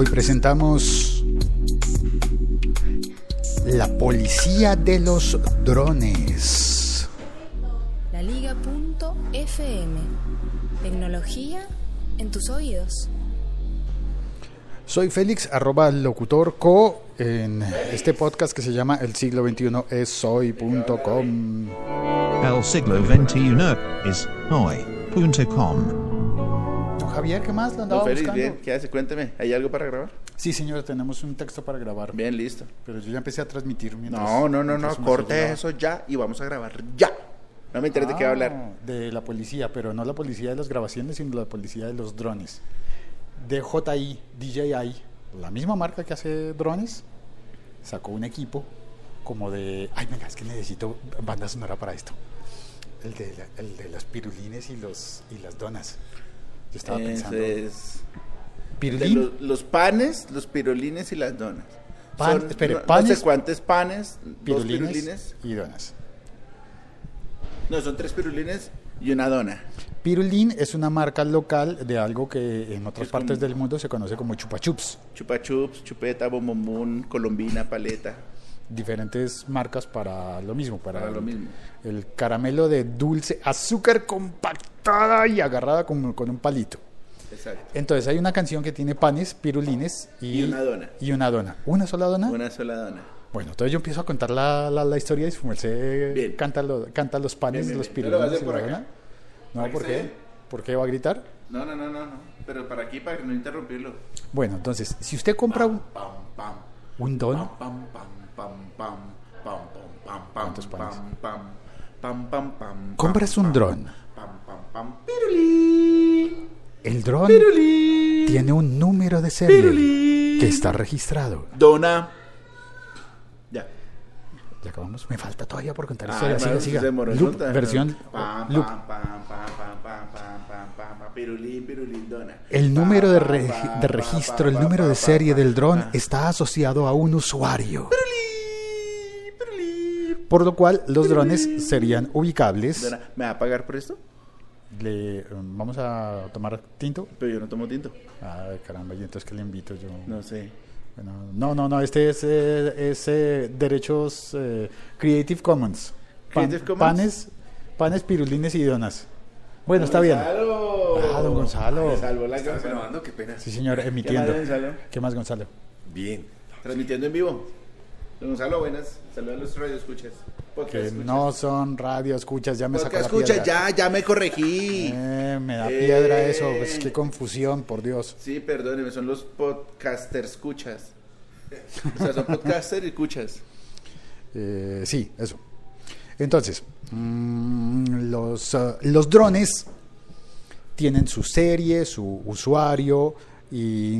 Hoy presentamos La Policía de los Drones. La Liga.fm. Tecnología en tus oídos. Soy Félix, arroba locutor co, en este podcast que se llama El siglo XXI es soy.com. El siglo XXI es hoy.com. Javier, ¿qué más? Lo andaba Félix, buscando. bien, ¿qué hace? Cuénteme, ¿hay algo para grabar? Sí, señor, tenemos un texto para grabar. Bien, listo. Pero yo ya empecé a transmitir mientras... No, no, no, no, corte eso ya y vamos a grabar ya. No me interesa de qué va a hablar. Ah, De la policía, pero no la policía de las grabaciones, sino la policía de los drones. DJI, DJI, la misma marca que hace drones, sacó un equipo como de... Ay, venga, es que necesito banda sonora para esto. El de, la- el de los pirulines y, los, y las donas. Yo estaba pensando... Es los, los panes, los pirulines y las donas. Pan- Son espere, no, no panes, sé cuántos panes, dos pirulines, pirulines. y donas. No, son tres pirulines y una dona. Pirulín es una marca local de algo que en otras Es partes como- del mundo se conoce como chupa chups. Chupa chups, chupeta, bombombón, colombina, paleta. Diferentes marcas para lo mismo, para, Para lo el, mismo. el caramelo de dulce, azúcar compactada y agarrada con, con un palito. Exacto. Entonces hay una canción que tiene panes, pirulines y, Y una dona. Y una dona. ¿Una sola dona? Una sola dona. Bueno, entonces yo empiezo a contar la, la, la historia y su merced Bien. canta, lo- canta los panes, Bien, bien, los bien. Lo pirulines hacer y por dona. No, ¿por qué? ¿Por qué va a gritar? No, no, no, no, no. Pero para aquí, para no interrumpirlo. Bueno, entonces, si usted compra un, Pam, pam. un don, Pam, pam, pam, pam, pam, pam, pam, pam, pam, ¿Cuántos panes? pam, pam, pam, pam, pam, compras un dron. Pam, pam, pam, pirulí, El dron pirulí, tiene un número de serie pirulí. que está registrado. Dona. Ya. Ya acabamos. Me falta todavía por contar Ah, historia. Siga, siga. Loop, versión. El número de, re- de registro, el número de serie del dron está asociado a un usuario. Por lo cual los drones serían ubicables. ¿Me va a pagar por esto? Le, um, vamos a tomar tinto. Pero yo no tomo tinto. Ay, caramba, y entonces que le invito yo. No sé. Bueno, no, no, no, este es, eh, es, eh, derechos eh, Creative Commons. Creative Commons. Panes, panes, pirulines y donas. Bueno, está bien. Gonzalo. Ah, don Gonzalo. Qué pena. Sí, señor, ¿Qué más, emitiendo. Gonzalo? ¿Qué más, Gonzalo? Bien. Transmitiendo en vivo. Don Gonzalo, buenas. Saludos a los radioescuchas. Podcast Que escuchas. no son radio, escuchas, ya me sacó la escucha, piedra. ya, ya me corregí. Eh, me da Eh. piedra eso, pues qué confusión, por Dios. Sí, perdóneme, son los podcaster escuchas. O sea, son podcaster y escuchas. Eh, sí, eso. Entonces, mm, los, los drones tienen su serie, su usuario y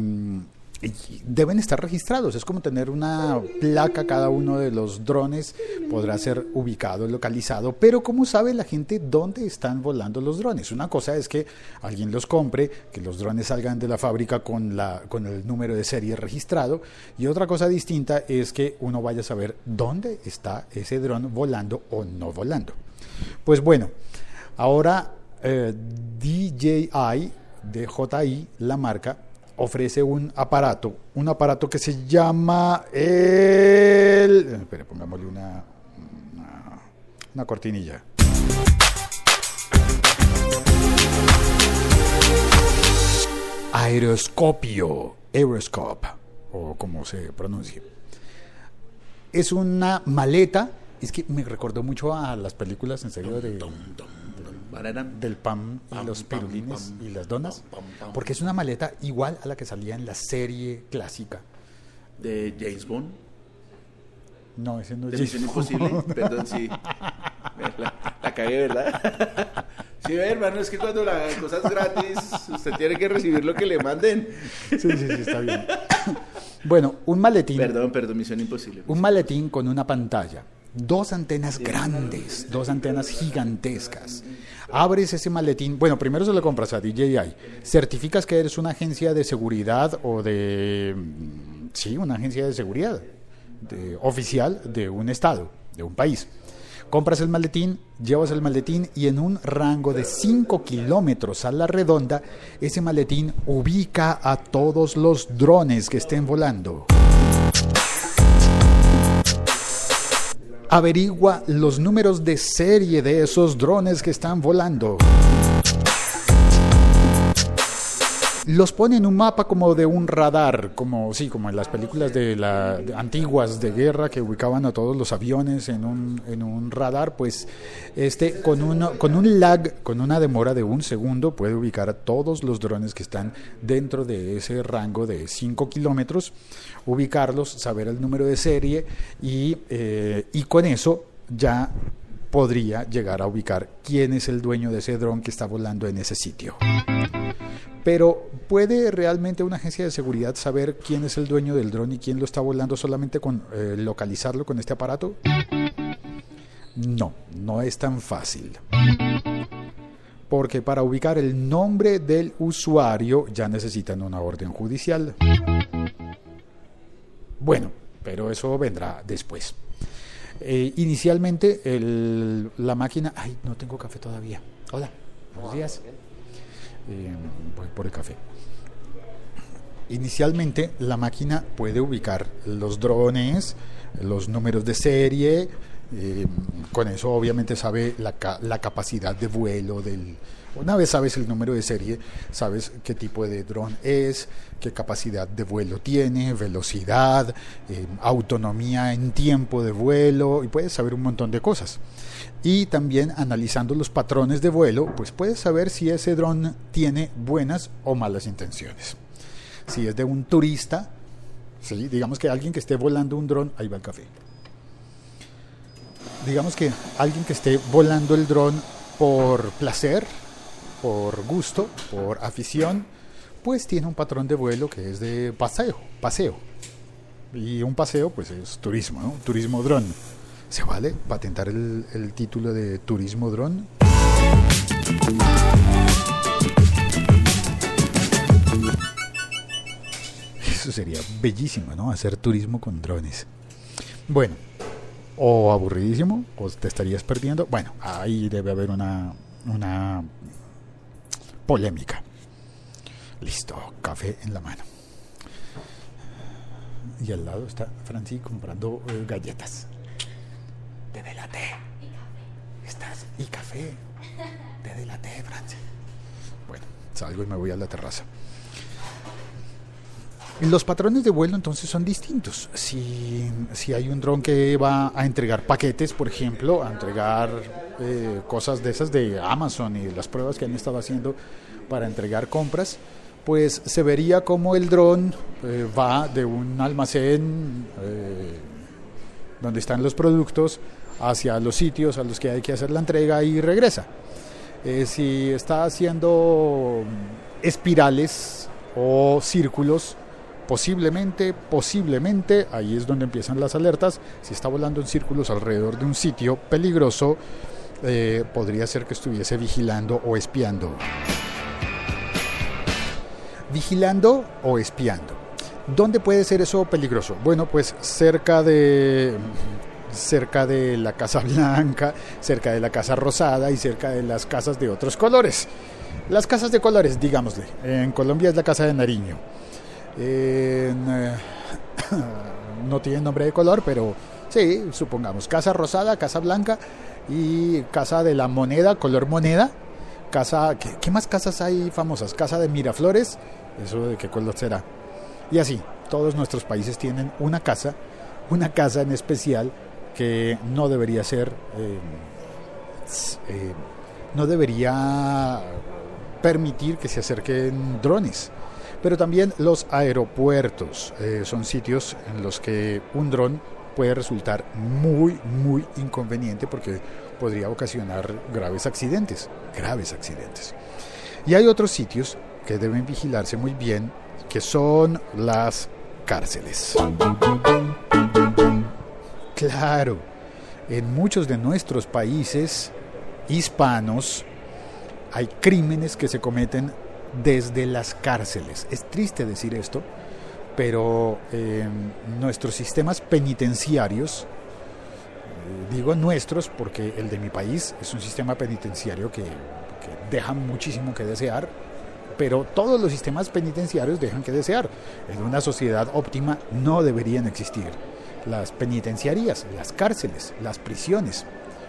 deben estar registrados. Es como tener una placa cada uno de los drones. Podrá ser ubicado, localizado. Pero ¿cómo sabe la gente dónde están volando los drones? Una cosa es que alguien los compre, que los drones salgan de la fábrica con, el número de serie registrado. Y otra cosa distinta es que uno vaya a saber dónde está ese dron volando o no volando. Pues bueno, ahora eh, DJI, DJI, la marca, ofrece un aparato, un aparato que se llama el... eh, Espera, pongámosle una, una, cortinilla. Aeroscopio, Aeroscope, o como se pronuncie. Es una maleta, es que me recordó mucho a las películas en serio de. Del pan y los pirulines y las donas, porque es una maleta igual a la que salía en la serie clásica. De James Bond. No, ese no es De Misión James Imposible. Bond. Perdón, sí. La, la cagué, ¿verdad? Sí, ve, hermano, es que cuando la cosa es gratis, usted tiene que recibir lo que le manden. Sí, sí, sí, está bien. Bueno, un maletín. Perdón, perdón, Misión Imposible. Un maletín con una pantalla, dos antenas grandes, dos antenas gigantescas. Abres ese maletín, bueno, primero se lo compras a DJI, certificas que eres una agencia de seguridad o de, mm, sí, una agencia de seguridad oficial de un estado, de un país. Compras el maletín, llevas el maletín y en un rango de 5 kilómetros a la redonda, ese maletín ubica a todos los drones que estén volando. Averigua los números de serie de esos drones que están volando. Los pone en un mapa como de un radar, como sí, como en las películas de la de antiguas de guerra que ubicaban a todos los aviones en un, en un radar, pues este con un con un lag, con una demora de un segundo puede ubicar a todos los drones que están dentro de ese rango de 5 kilómetros, ubicarlos, saber el número de serie y, eh, y con eso ya podría llegar a ubicar quién es el dueño de ese dron que está volando en ese sitio. Pero ¿puede realmente una agencia de seguridad saber quién es el dueño del dron y quién lo está volando solamente con eh, localizarlo con este aparato? No, no es tan fácil. Porque para ubicar el nombre del usuario ya necesitan una orden judicial. Bueno, pero eso vendrá después. Eh, inicialmente la máquina... Ay, no tengo café todavía. Hola, buenos días. Eh, por el café. Inicialmente la máquina puede ubicar los drones, los números de serie, eh, con eso obviamente sabe la, capacidad de vuelo del... Una vez sabes el número de serie, sabes qué tipo de dron es, qué capacidad de vuelo tiene, velocidad, eh, autonomía en tiempo de vuelo y puedes saber un montón de cosas. Y también analizando los patrones de vuelo, pues puedes saber si ese dron tiene buenas o malas intenciones. Si es de un turista, ¿sí? digamos que alguien que esté volando un dron, ahí va el café digamos que alguien que esté volando el dron por placer, por gusto, por afición, pues tiene un patrón de vuelo que es de paseo, paseo. Y un paseo pues es turismo, ¿no? Turismo dron. ¿Se vale patentar el, el título de turismo dron? Eso sería bellísimo, ¿no? Hacer turismo con drones. Bueno, o aburridísimo, o te estarías perdiendo. Bueno, ahí debe haber una, una polémica. Listo, café en la mano. Y al lado está Franci comprando eh, galletas. Te delaté. Estás y café. Te delaté, Franci. Bueno, salgo y me voy a la terraza. Los patrones de vuelo entonces son distintos. Si, si hay un dron que va a entregar paquetes, por ejemplo, a entregar eh, cosas de esas de Amazon y de las pruebas que han estado haciendo para entregar compras, pues se vería como el dron eh, va de un almacén eh, donde están los productos hacia los sitios a los que hay que hacer la entrega y regresa. si está haciendo espirales o círculos, posiblemente, posiblemente, ahí es donde empiezan las alertas, si está volando en círculos alrededor de un sitio peligroso, eh, podría ser que estuviese vigilando o espiando. Vigilando o espiando. ¿Dónde puede ser eso peligroso? Bueno, pues cerca de cerca de la Casa Blanca, cerca de la Casa Rosada y cerca de las casas de otros colores. Las casas de colores, digámosle. En Colombia es la Casa de Nariño. Eh, no tiene nombre de color, pero sí, supongamos, casa rosada, casa blanca y casa de la moneda, color moneda. Casa, ¿qué, más casas hay famosas? Casa de Miraflores, eso de qué color será. Y así, todos nuestros países tienen una casa, una casa en especial que no debería ser, eh, eh, no debería permitir que se acerquen drones. Pero también los aeropuertos eh, son sitios en los que un dron puede resultar muy, muy inconveniente porque podría ocasionar graves accidentes, graves accidentes. Y hay otros sitios que deben vigilarse muy bien, que son las cárceles. Claro, en muchos de nuestros países hispanos hay crímenes que se cometen desde las cárceles. Es triste decir esto, pero eh, nuestros sistemas penitenciarios digo nuestros porque el de mi país es un sistema penitenciario que, que deja muchísimo que desear, pero todos los sistemas penitenciarios dejan que desear. En una sociedad óptima no deberían existir las penitenciarías, las cárceles, las prisiones,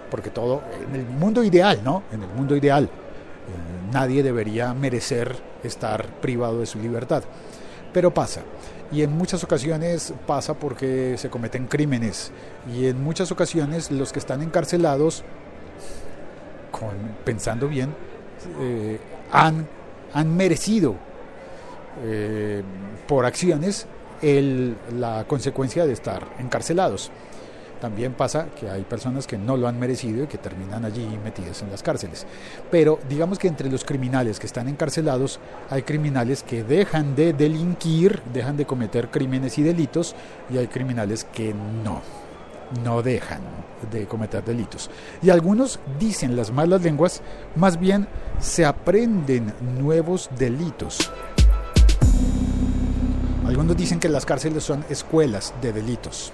porque todo, en el mundo ideal, ¿no? En el mundo ideal, eh, nadie debería merecer estar privado de su libertad. Pero pasa, y en muchas ocasiones pasa porque se cometen crímenes, y en muchas ocasiones los que están encarcelados, pensando bien, eh, han, han merecido eh, por acciones el, la consecuencia de estar encarcelados. También pasa que hay personas que no lo han merecido y que terminan allí metidas en las cárceles. Pero digamos que entre los criminales que están encarcelados hay criminales que dejan de delinquir, dejan de cometer crímenes y delitos y hay criminales que no, no dejan de cometer delitos. Y algunos dicen las malas lenguas, más bien se aprenden nuevos delitos. Algunos dicen que las cárceles son escuelas de delitos,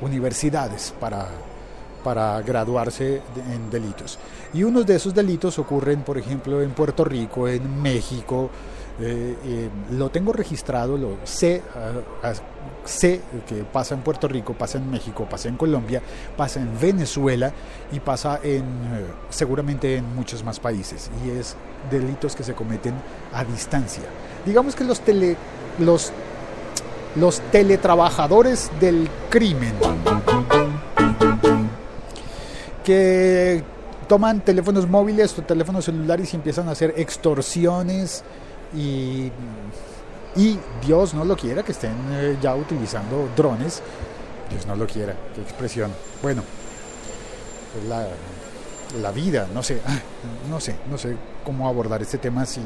universidades para, para graduarse en delitos. Y unos de esos delitos ocurren, por ejemplo, en Puerto Rico, en México. Eh, eh, lo tengo registrado, lo sé, uh, sé que pasa en Puerto Rico, pasa en México, pasa en Colombia, pasa en Venezuela y pasa en uh, seguramente en muchos más países. Y es delitos que se cometen a distancia. Digamos que los tele, los los teletrabajadores del crimen, que toman teléfonos móviles o teléfonos celulares y empiezan a hacer extorsiones y, y Dios no lo quiera que estén eh, ya utilizando drones. Dios no lo quiera, qué expresión. Bueno, pues la, la vida, no sé, no sé, no sé cómo abordar este tema sin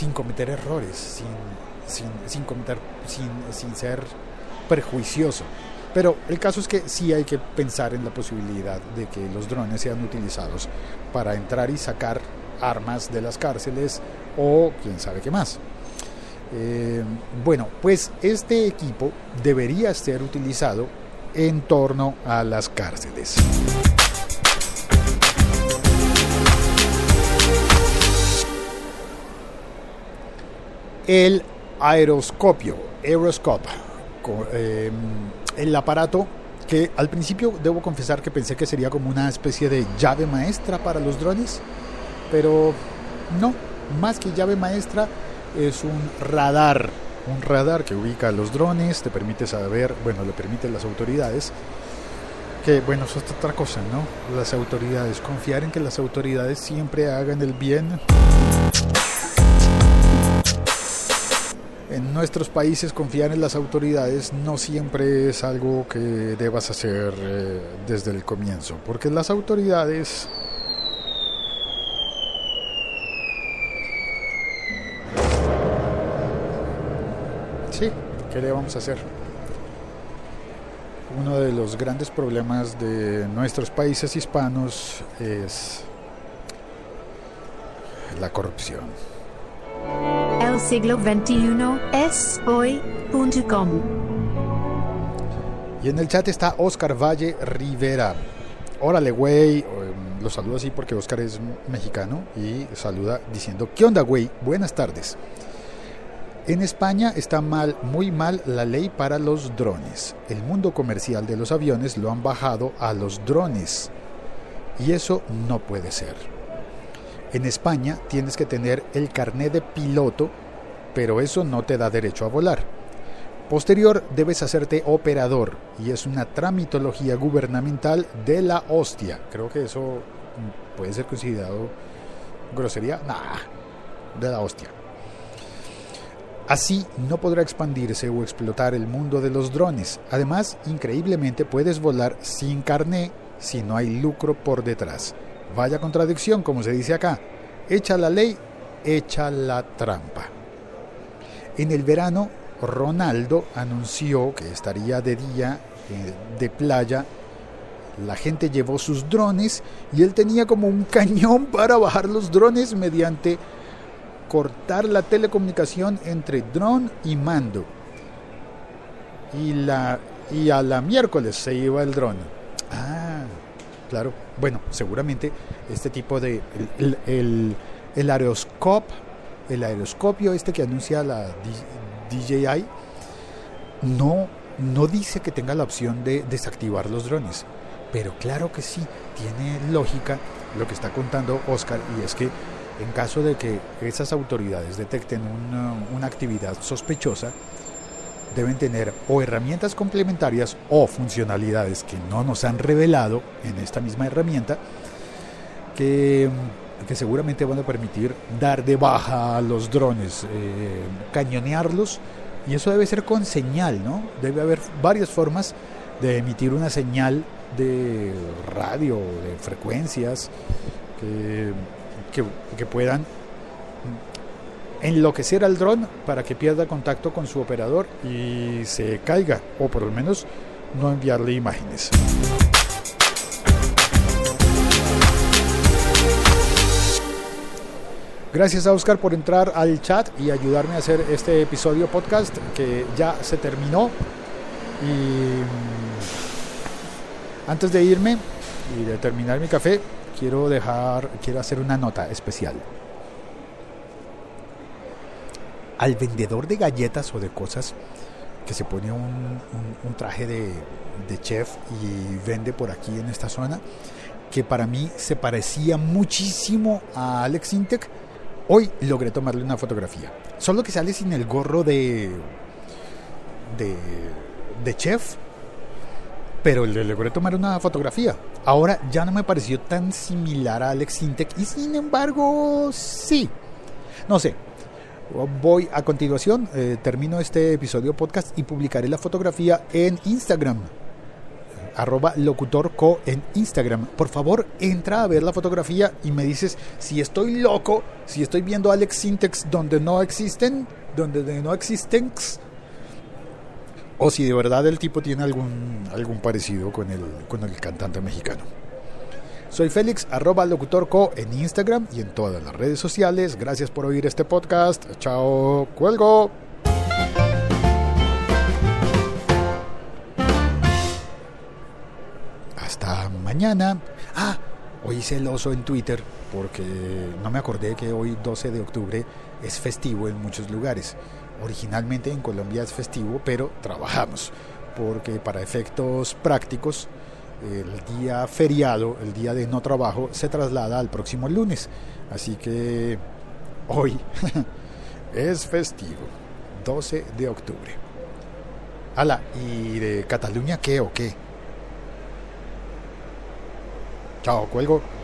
sin cometer errores, sin, sin, cometer, sin, sin ser perjuicioso. Pero el caso es que sí hay que pensar en la posibilidad de que los drones sean utilizados para entrar y sacar armas de las cárceles o quién sabe qué más. Eh, bueno, pues este equipo debería ser utilizado en torno a las cárceles. El aeroscopio, aeroscope, eh, el aparato que al principio debo confesar que pensé que sería como una especie de llave maestra para los drones, pero no, más que llave maestra es un radar, un radar que ubica los drones, te permite saber, bueno, le permiten las autoridades, que bueno, eso es otra cosa, ¿no? Las autoridades, confiar en que las autoridades siempre hagan el bien. Nuestros países confiar en las autoridades no siempre es algo que debas hacer eh, desde el comienzo, porque las autoridades Sí, ¿qué le vamos a hacer? Uno de los grandes problemas de nuestros países hispanos es la corrupción. Siglo XXI es hoy.com. Y en el chat está Oscar Valle Rivera. Órale, güey. Lo saludo así porque Oscar es mexicano y saluda diciendo, ¿qué onda, güey? Buenas tardes. En España está mal, muy mal la ley para los drones. El mundo comercial de los aviones lo han bajado a los drones. Y eso no puede ser. En España tienes que tener el carné de piloto, pero eso no te da derecho a volar. Posterior debes hacerte operador y es una tramitología gubernamental de la hostia. Creo que eso puede ser considerado grosería. Nah, de la hostia. Así no podrá expandirse o explotar el mundo de los drones. Además, increíblemente puedes volar sin carné si no hay lucro por detrás. Vaya contradicción, como se dice acá. Echa la ley, echa la trampa. En el verano, Ronaldo anunció que estaría de día eh, de playa. La gente llevó sus drones y él tenía como un cañón para bajar los drones mediante cortar la telecomunicación entre dron y mando. Y la, y a la miércoles se iba el dron. Ah, claro. Bueno, seguramente este tipo de... El, el, el aeroscop, el aeroscopio este que anuncia la DJI, no, no dice que tenga la opción de desactivar los drones. Pero claro que sí, tiene lógica lo que está contando Oscar y es que en caso de que esas autoridades detecten una, una actividad sospechosa, deben tener o herramientas complementarias o funcionalidades que no nos han revelado en esta misma herramienta que, que seguramente van a permitir dar de baja a los drones, eh, cañonearlos y eso debe ser con señal, ¿no? Debe haber varias formas de emitir una señal de radio, de frecuencias que, que, que puedan enloquecer al dron para que pierda contacto con su operador y se caiga, o por lo menos no enviarle imágenes. Gracias a Oscar por entrar al chat y ayudarme a hacer este episodio podcast que ya se terminó. Y antes de irme y de terminar mi café, quiero dejar, quiero hacer una nota especial al vendedor de galletas o de cosas que se pone un, un, un traje de, de, chef y vende por aquí en esta zona, que para mí se parecía muchísimo a Alex Intec, hoy logré tomarle una fotografía. Solo que sale sin el gorro de, de, de chef, pero le logré tomar una fotografía. Ahora ya no me pareció tan similar a Alex Intec y sin embargo sí. No sé, Voy a continuación, eh, termino este episodio podcast y publicaré la fotografía en Instagram. Arroba locutorco en Instagram. Por favor, entra a ver la fotografía y me dices si estoy loco, si estoy viendo Alex Syntex donde no existen, donde no existen, o si de verdad el tipo tiene algún, algún parecido con el, con el cantante mexicano. Soy Félix, arroba locutorco en Instagram y en todas las redes sociales. Gracias por oír este podcast. Chao, cuelgo. Hasta mañana. Ah, hoy hice el oso en Twitter porque no me acordé que hoy 12 de octubre es festivo en muchos lugares. Originalmente en Colombia es festivo, pero trabajamos porque para efectos prácticos el día feriado, el día de no trabajo, se traslada al próximo lunes. Así que hoy es festivo, 12 de octubre. Ala, ¿y de Cataluña qué o qué? Chao, cuelgo.